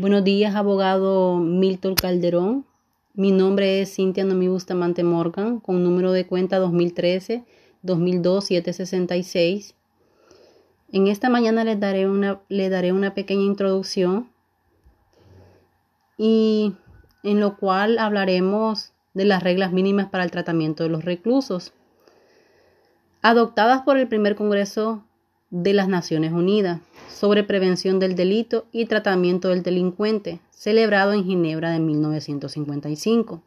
Buenos días, abogado Milton Calderón. Mi nombre es Cintia Nomi Bustamante Morgan, con número de cuenta 2013-2002-766. En esta mañana les daré una, le daré una pequeña introducción y en lo cual hablaremos de las reglas mínimas para el tratamiento de los reclusos, adoptadas por el primer Congreso de las Naciones Unidas sobre prevención del delito y tratamiento del delincuente, celebrado en Ginebra de 1955.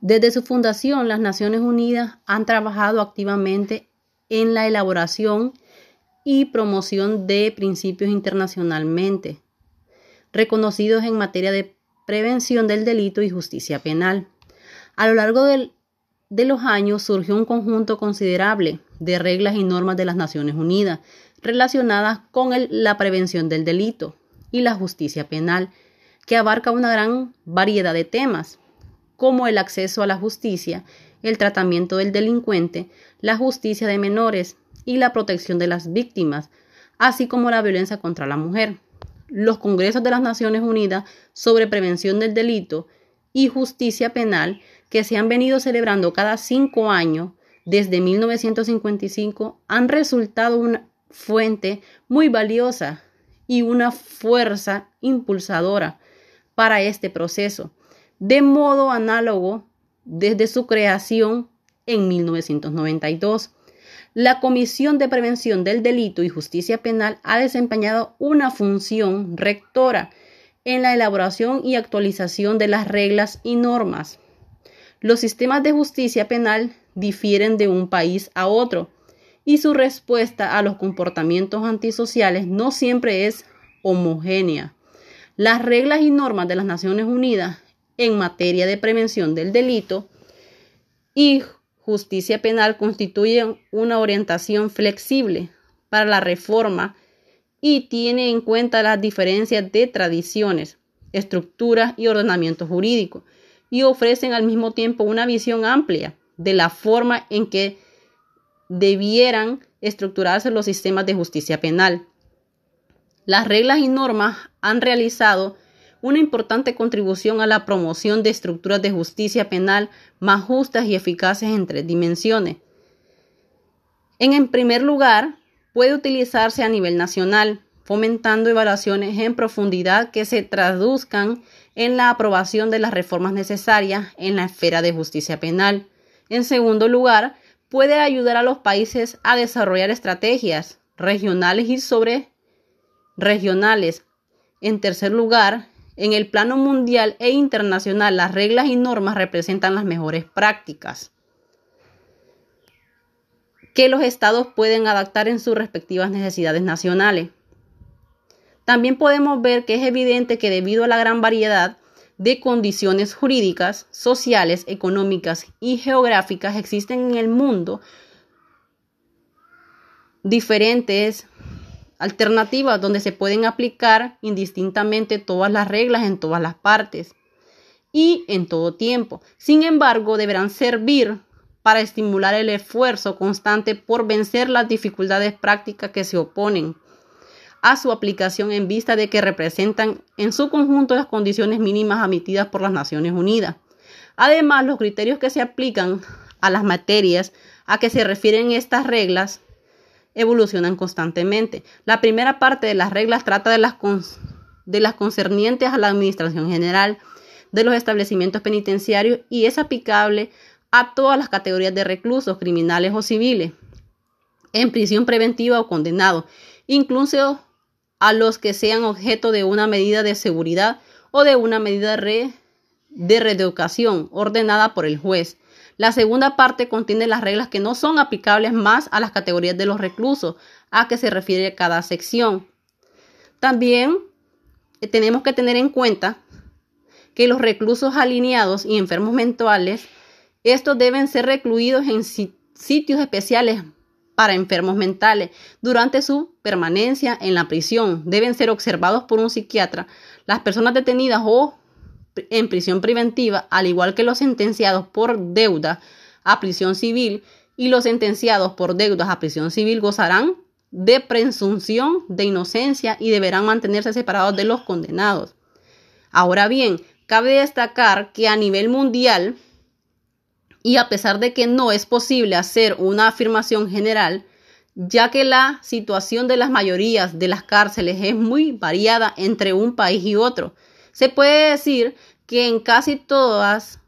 Desde su fundación, las Naciones Unidas han trabajado activamente en la elaboración y promoción de principios internacionalmente reconocidos en materia de prevención del delito y justicia penal. A lo largo de los años surgió un conjunto considerable de reglas y normas de las Naciones Unidas relacionadas con la prevención del delito y la justicia penal, que abarca una gran variedad de temas, como el acceso a la justicia, el tratamiento del delincuente, la justicia de menores y la protección de las víctimas, así como la violencia contra la mujer. Los Congresos de las Naciones Unidas sobre prevención del delito y justicia penal que se han venido celebrando cada cinco años desde 1955 han resultado una fuente muy valiosa y una fuerza impulsadora para este proceso, de modo análogo desde su creación en 1992. La Comisión de Prevención del Delito y Justicia Penal ha desempeñado una función rectora en la elaboración y actualización de las reglas y normas. Los sistemas de justicia penal difieren de un país a otro y su respuesta a los comportamientos antisociales no siempre es homogénea. Las reglas y normas de las Naciones Unidas en materia de prevención del delito y justicia penal constituyen una orientación flexible para la reforma y tiene en cuenta las diferencias de tradiciones, estructuras y ordenamiento jurídico, y ofrecen al mismo tiempo una visión amplia de la forma en que debieran estructurarse los sistemas de justicia penal. Las reglas y normas han realizado una importante contribución a la promoción de estructuras de justicia penal más justas y eficaces en tres dimensiones. En primer lugar, puede utilizarse a nivel nacional, fomentando evaluaciones en profundidad que se traduzcan en la aprobación de las reformas necesarias en la esfera de justicia penal. En segundo lugar, puede ayudar a los países a desarrollar estrategias regionales y sobre regionales. En tercer lugar, en el plano mundial e internacional, las reglas y normas representan las mejores prácticas que los estados pueden adaptar en sus respectivas necesidades nacionales. También podemos ver que es evidente que debido a la gran variedad de condiciones jurídicas, sociales, económicas y geográficas existen en el mundo diferentes alternativas donde se pueden aplicar indistintamente todas las reglas en todas las partes y en todo tiempo. Sin embargo, deberán servir para estimular el esfuerzo constante por vencer las dificultades prácticas que se oponen a su aplicación en vista de que representan en su conjunto las condiciones mínimas admitidas por las Naciones Unidas. Además, los criterios que se aplican a las materias a que se refieren estas reglas evolucionan constantemente. La primera parte de las reglas trata de las, de las concernientes a la Administración General de los establecimientos penitenciarios y es aplicable a todas las categorías de reclusos, criminales o civiles, en prisión preventiva o condenados, incluso a los que sean objeto de una medida de seguridad o de una medida de reeducación ordenada por el juez. La segunda parte contiene las reglas que no son aplicables más a las categorías de los reclusos, a que se refiere cada sección. También eh, tenemos que tener en cuenta que los reclusos alineados y enfermos mentales, estos deben ser recluidos en sitios especiales para enfermos mentales durante su permanencia en la prisión. Deben ser observados por un psiquiatra. Las personas detenidas o en prisión preventiva, al igual que los sentenciados por deuda a prisión civil y los sentenciados por deudas a prisión civil, gozarán de presunción de inocencia y deberán mantenerse separados de los condenados. Ahora bien, cabe destacar que a nivel mundial, y a pesar de que no es posible hacer una afirmación general, ya que la situación de las mayorías de las cárceles es muy variada entre un país y otro, se puede decir que en casi todas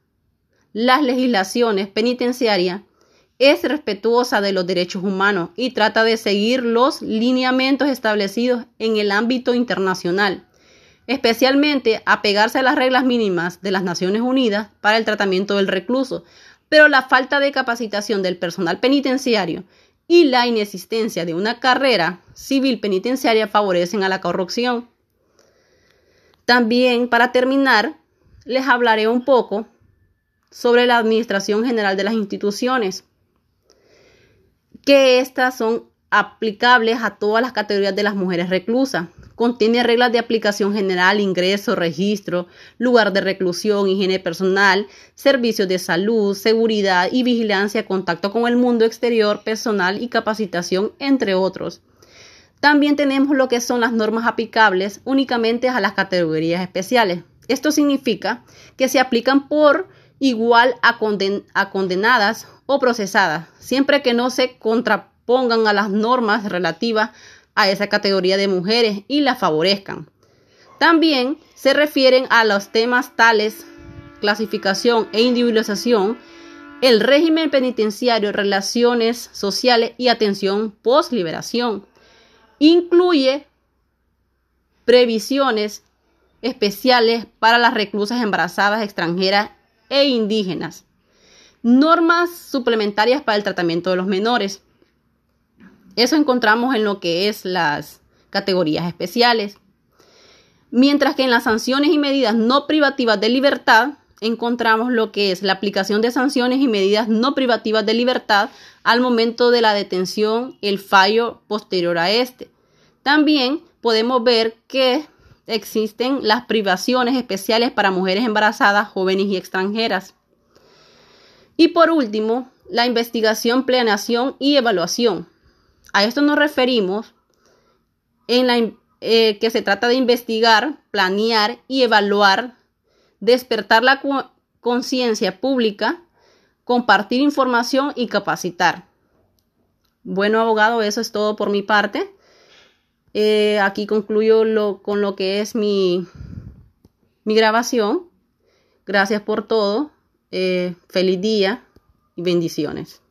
las legislaciones penitenciarias es respetuosa de los derechos humanos y trata de seguir los lineamientos establecidos en el ámbito internacional, especialmente apegarse a las reglas mínimas de las Naciones Unidas para el tratamiento del recluso, pero la falta de capacitación del personal penitenciario y la inexistencia de una carrera civil penitenciaria favorecen a la corrupción. También, para terminar, les hablaré un poco sobre la Administración General de las Instituciones que estas son aplicables a todas las categorías de las mujeres reclusas. Contiene reglas de aplicación general, ingreso, registro, lugar de reclusión, higiene personal, servicios de salud, seguridad y vigilancia, contacto con el mundo exterior, personal y capacitación, entre otros. También tenemos lo que son las normas aplicables únicamente a las categorías especiales. Esto significa que se aplican por igual a, condenadas o procesadas, siempre que no se contrapongan a las normas relativas a esa categoría de mujeres y la favorezcan. También se refieren a los temas tales clasificación e individualización, el régimen penitenciario, relaciones sociales y atención post-liberación. Incluye previsiones especiales para las reclusas embarazadas extranjeras e indígenas. Normas suplementarias para el tratamiento de los menores. Eso encontramos en lo que es las categorías especiales. Mientras que en las sanciones y medidas no privativas de libertad encontramos lo que es la aplicación de sanciones y medidas no privativas de libertad al momento de la detención, el fallo posterior a este. También podemos ver que existen las privaciones especiales para mujeres embarazadas, jóvenes y extranjeras. Y por último, la investigación, planeación y evaluación. A esto nos referimos en la eh, que se trata de investigar, planear y evaluar, despertar la conciencia pública, compartir información y capacitar. Bueno, abogado, eso es todo por mi parte. Eh, aquí concluyo con lo que es mi, mi grabación. Gracias por todo. Eh, feliz día y bendiciones.